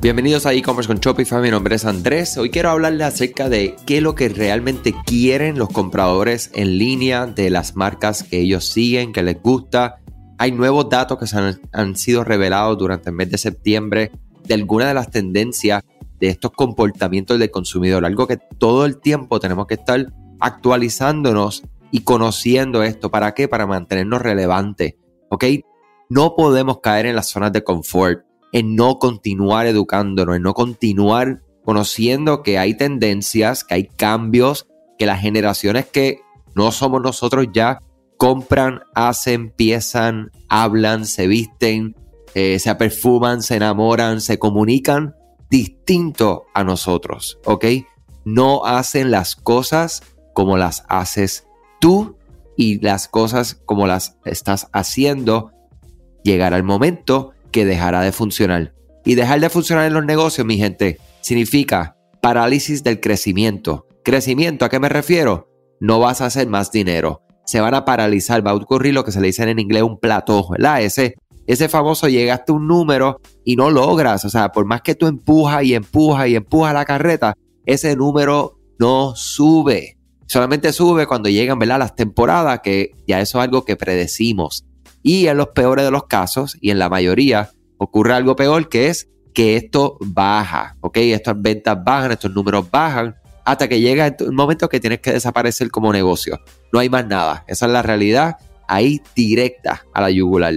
Bienvenidos a e-commerce con Shopify, mi nombre es Andrés. Hoy quiero hablarles acerca de qué es lo que realmente quieren los compradores en línea de las marcas que ellos siguen, que les gusta. Hay nuevos datos que se han, sido revelados durante el mes de septiembre de algunas de las tendencias de estos comportamientos del consumidor, algo que todo el tiempo tenemos que estar actualizándonos y conociendo esto. ¿Para qué? Para mantenernos relevantes, ¿ok? No podemos caer en las zonas de confort en no continuar educándonos, en no continuar conociendo que hay tendencias, que hay cambios, que las generaciones que no somos nosotros ya compran, hacen, piensan, hablan, se visten, eh, se perfuman, se enamoran, se comunican distinto a nosotros, ¿ok? No hacen las cosas como las haces tú y las cosas como las estás haciendo. Llegará el momento que dejará de funcionar. Y dejar de funcionar en los negocios, mi gente, significa parálisis del crecimiento. ¿Crecimiento a qué me refiero? No vas a hacer más dinero. Se van a paralizar, va a ocurrir lo que se le dice en inglés un plató, ¿verdad? Ese, ese famoso llegaste a un número y no logras. O sea, por más que tú empujas y empujas y empujas la carreta, ese número no sube. Solamente sube cuando llegan ¿verdad? las temporadas, que ya eso es algo que predecimos. Y en los peores de los casos, y en la mayoría, ocurre algo peor que es que esto baja, ¿ok? Estas ventas bajan, estos números bajan, hasta que llega el momento que tienes que desaparecer como negocio. No hay más nada. Esa es la realidad ahí directa a la yugular.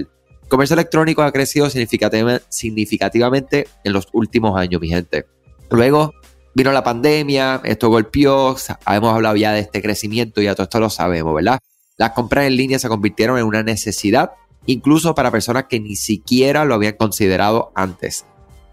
Comercio electrónico ha crecido significativamente en los últimos años, mi gente. Luego vino la pandemia, esto golpeó, hemos hablado ya de este crecimiento, ya todo esto lo sabemos, ¿verdad? Las compras en línea se convirtieron en una necesidad, incluso para personas que ni siquiera lo habían considerado antes.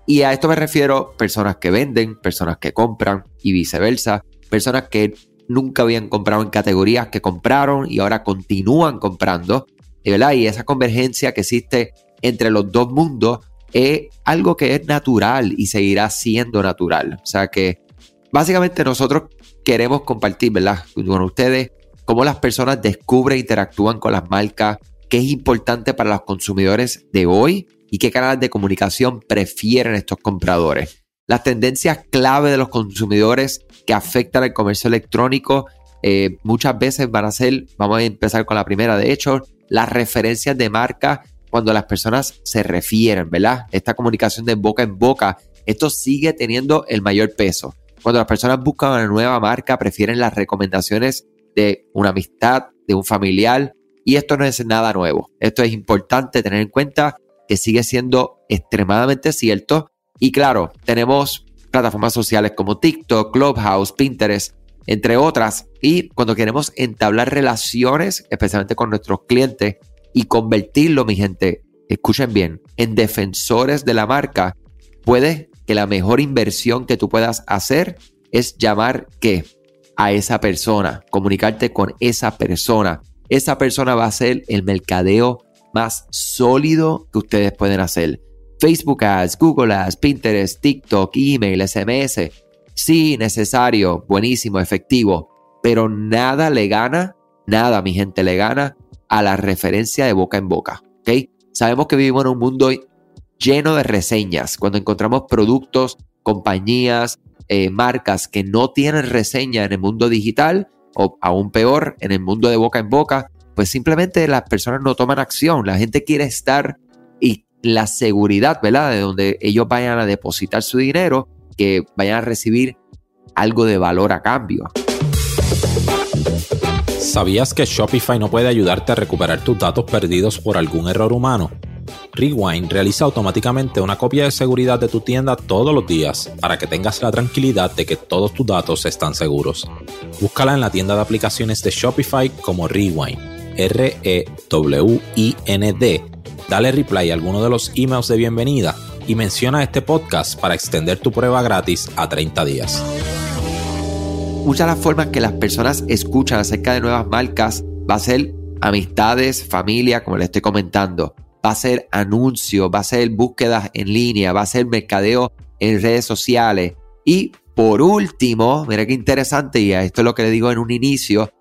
Y a esto me refiero personas que venden, personas que compran y viceversa, personas que nunca habían comprado en categorías que compraron y ahora continúan comprando, ¿verdad? Y esa convergencia que existe entre los dos mundos es algo que es natural y seguirá siendo natural. O sea que básicamente nosotros queremos compartir, ¿verdad? Con ustedes cómo las personas descubren e interactúan con las marcas, qué es importante para los consumidores de hoy y qué canales de comunicación prefieren estos compradores. Las tendencias clave de los consumidores que afectan al comercio electrónico eh, muchas veces van a ser, vamos a empezar con la primera, de hecho, las referencias de marca cuando las personas se refieren, ¿verdad? Esta comunicación de boca en boca, esto sigue teniendo el mayor peso. Cuando las personas buscan una nueva marca, prefieren las recomendaciones de una amistad, de un familiar. Y esto no es nada nuevo. Esto es importante tener en cuenta que sigue siendo extremadamente cierto. Y claro, tenemos plataformas sociales como TikTok, Clubhouse, Pinterest, entre otras. Y cuando queremos entablar relaciones, especialmente con nuestros clientes, y convertirlo, mi gente, escuchen bien, en defensores de la marca, puede que la mejor inversión que tú puedas hacer es llamar que a esa persona, comunicarte con esa persona. Esa persona va a ser el mercadeo más sólido que ustedes pueden hacer. Facebook Ads, Google Ads, Pinterest, TikTok, email, SMS. Sí, necesario, buenísimo, efectivo, pero nada le gana, nada, mi gente, le gana a la referencia de boca en boca. ¿ok? Sabemos que vivimos en un mundo lleno de reseñas. Cuando encontramos productos, compañías, eh, marcas que no tienen reseña en el mundo digital o aún peor en el mundo de boca en boca, pues simplemente las personas no toman acción. La gente quiere estar y la seguridad, ¿verdad? De donde ellos vayan a depositar su dinero, que vayan a recibir algo de valor a cambio. ¿Sabías que Shopify no puede ayudarte a recuperar tus datos perdidos por algún error humano? Rewind realiza automáticamente una copia de seguridad de tu tienda todos los días para que tengas la tranquilidad de que todos tus datos están seguros. Búscala en la tienda de aplicaciones de Shopify como Rewind, R-E-W-I-N-D. Dale reply a alguno de los emails de bienvenida y menciona este podcast para extender tu prueba gratis a 30 días. Muchas de las formas que las personas escuchan acerca de nuevas marcas va a ser amistades, familia, como les estoy comentando va a ser anuncios, va a ser búsquedas en línea, va a ser mercadeo en redes sociales. Y por último, mira qué interesante, y esto es lo que le digo en un inicio,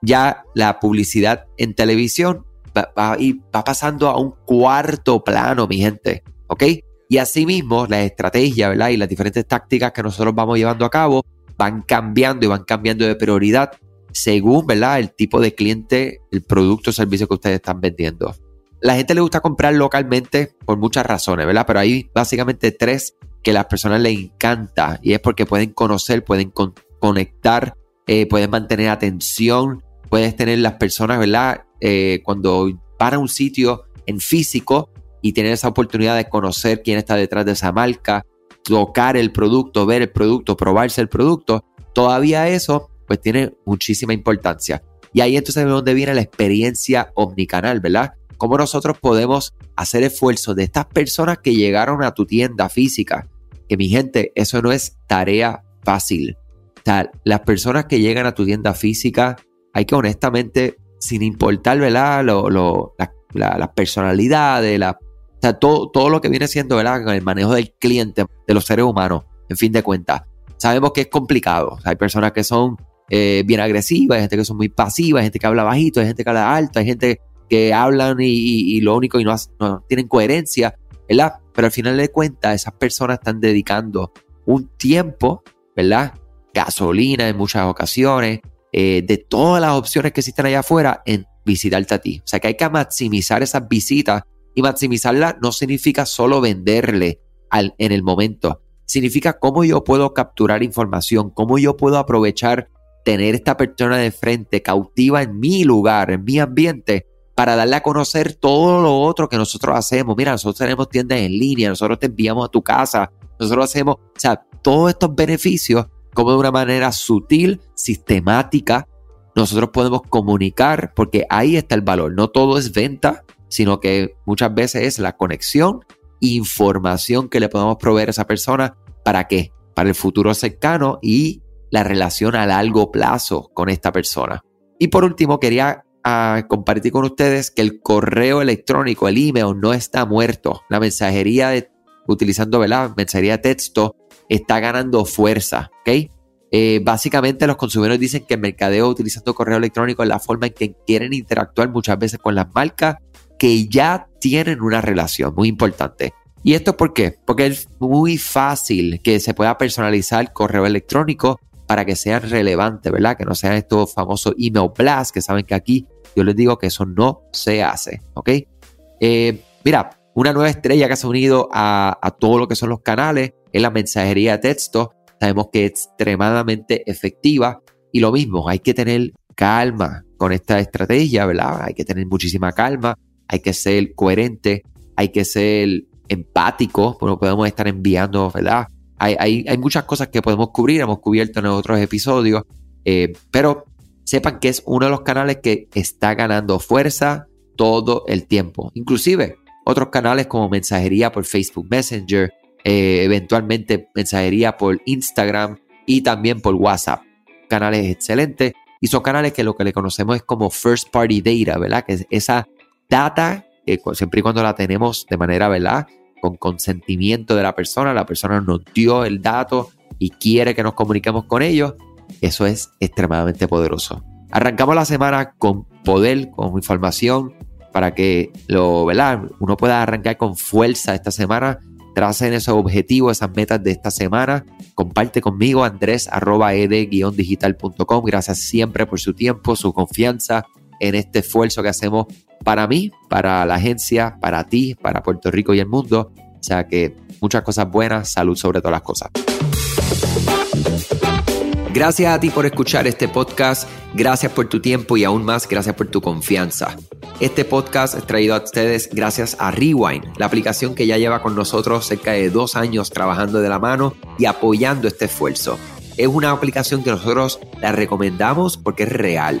ya la publicidad en televisión va, va, va pasando a un cuarto plano, mi gente, ¿ok? Y asimismo, las estrategias ¿verdad? y las diferentes tácticas que nosotros vamos llevando a cabo van cambiando y van cambiando de prioridad según ¿verdad? el tipo de cliente, el producto o servicio que ustedes están vendiendo. La gente le gusta comprar localmente por muchas razones, ¿verdad? Pero hay básicamente tres que a las personas les encanta y es porque pueden conocer, pueden conectar, eh, pueden mantener atención, puedes tener las personas, ¿verdad? Eh, cuando van a un sitio en físico y tener esa oportunidad de conocer quién está detrás de esa marca, tocar el producto, ver el producto, probarse el producto, todavía eso pues tiene muchísima importancia. Y ahí entonces es donde viene la experiencia omnicanal, ¿verdad? Cómo nosotros podemos hacer esfuerzo de estas personas que llegaron a tu tienda física. Que mi gente, eso no es tarea fácil. O sea, las personas que llegan a tu tienda física, hay que honestamente, sin importar. Lo, las personalidades, la, o sea, todo, todo lo que viene siendo. El manejo del cliente, de los seres humanos, en fin de cuentas. Sabemos que es complicado. hay personas que son eh, bien agresivas, hay gente que son muy pasivas, hay gente que habla bajito, hay gente que habla alto, hay gente que hablan y, lo único y no, no, tienen coherencia, ¿verdad? Pero al final de cuentas, esas personas están dedicando un tiempo, ¿verdad? Gasolina en muchas ocasiones, eh, de todas las opciones que existen allá afuera en visitarte a ti. O sea que hay que maximizar esas visitas y maximizarlas no significa solo venderle al, en el momento. Significa cómo yo puedo capturar información, cómo yo puedo aprovechar tener esta persona de frente cautiva en mi lugar, en mi ambiente, para darle a conocer todo lo otro que nosotros hacemos. Mira, nosotros tenemos tiendas en línea, nosotros te enviamos a tu casa, nosotros hacemos, o sea, todos estos beneficios como de una manera sutil, sistemática, nosotros podemos comunicar, porque ahí está el valor. No todo es venta, sino que muchas veces es la conexión, información que le podemos proveer a esa persona. ¿Para qué? Para el futuro cercano y la relación a largo plazo con esta persona. Y por último, quería ah, compartir con ustedes que el correo electrónico, el email, no está muerto. La mensajería utilizando, ¿verdad? Mensajería de texto está ganando fuerza, ¿ok? Eh, básicamente los consumidores dicen que el mercadeo utilizando correo electrónico es la forma en que quieren interactuar muchas veces con las marcas que ya tienen una relación muy importante. ¿Y esto por qué? Porque es muy fácil que se pueda personalizar el correo electrónico para que sea relevante, ¿verdad? Que no sean estos famosos email blast, que saben que aquí yo les digo que eso no se hace, ¿ok? Eh, mira, una nueva estrella que se ha unido a, todo lo que son los canales es la mensajería de texto sabemos que es extremadamente efectiva y lo mismo, hay que tener calma con esta estrategia, ¿verdad? Hay que tener muchísima calma, hay que ser coherente, hay que ser empático, porque podemos estar enviando, ¿verdad? Hay, muchas cosas que podemos cubrir, hemos cubierto en otros episodios, eh, pero sepan que es uno de los canales que está ganando fuerza todo el tiempo. Inclusive otros canales como mensajería por Facebook Messenger, eh, eventualmente mensajería por Instagram y también por WhatsApp. Canales excelentes y son canales que lo que le conocemos es como first party data, ¿verdad? Que es esa data, que siempre y cuando la tenemos de manera, ¿verdad? Con consentimiento de la persona, la persona nos dio el dato y quiere que nos comuniquemos con ellos, eso es extremadamente poderoso. Arrancamos la semana con poder, con información, para que lo, ¿verdad? uno pueda arrancar con fuerza esta semana tracen esos objetivos, esas metas de esta semana. Comparte conmigo andrés digitalcom Gracias siempre por su tiempo, su confianza en este esfuerzo que hacemos para mí, para la agencia, para ti, para Puerto Rico y el mundo. O sea que muchas cosas buenas, salud sobre todas las cosas. Gracias a ti por escuchar este podcast, gracias por tu tiempo y aún más gracias por tu confianza. Este podcast es traído a ustedes gracias a Rewind, la aplicación que ya lleva con nosotros cerca de dos años trabajando de la mano y apoyando este esfuerzo. Es una aplicación que nosotros la recomendamos porque es real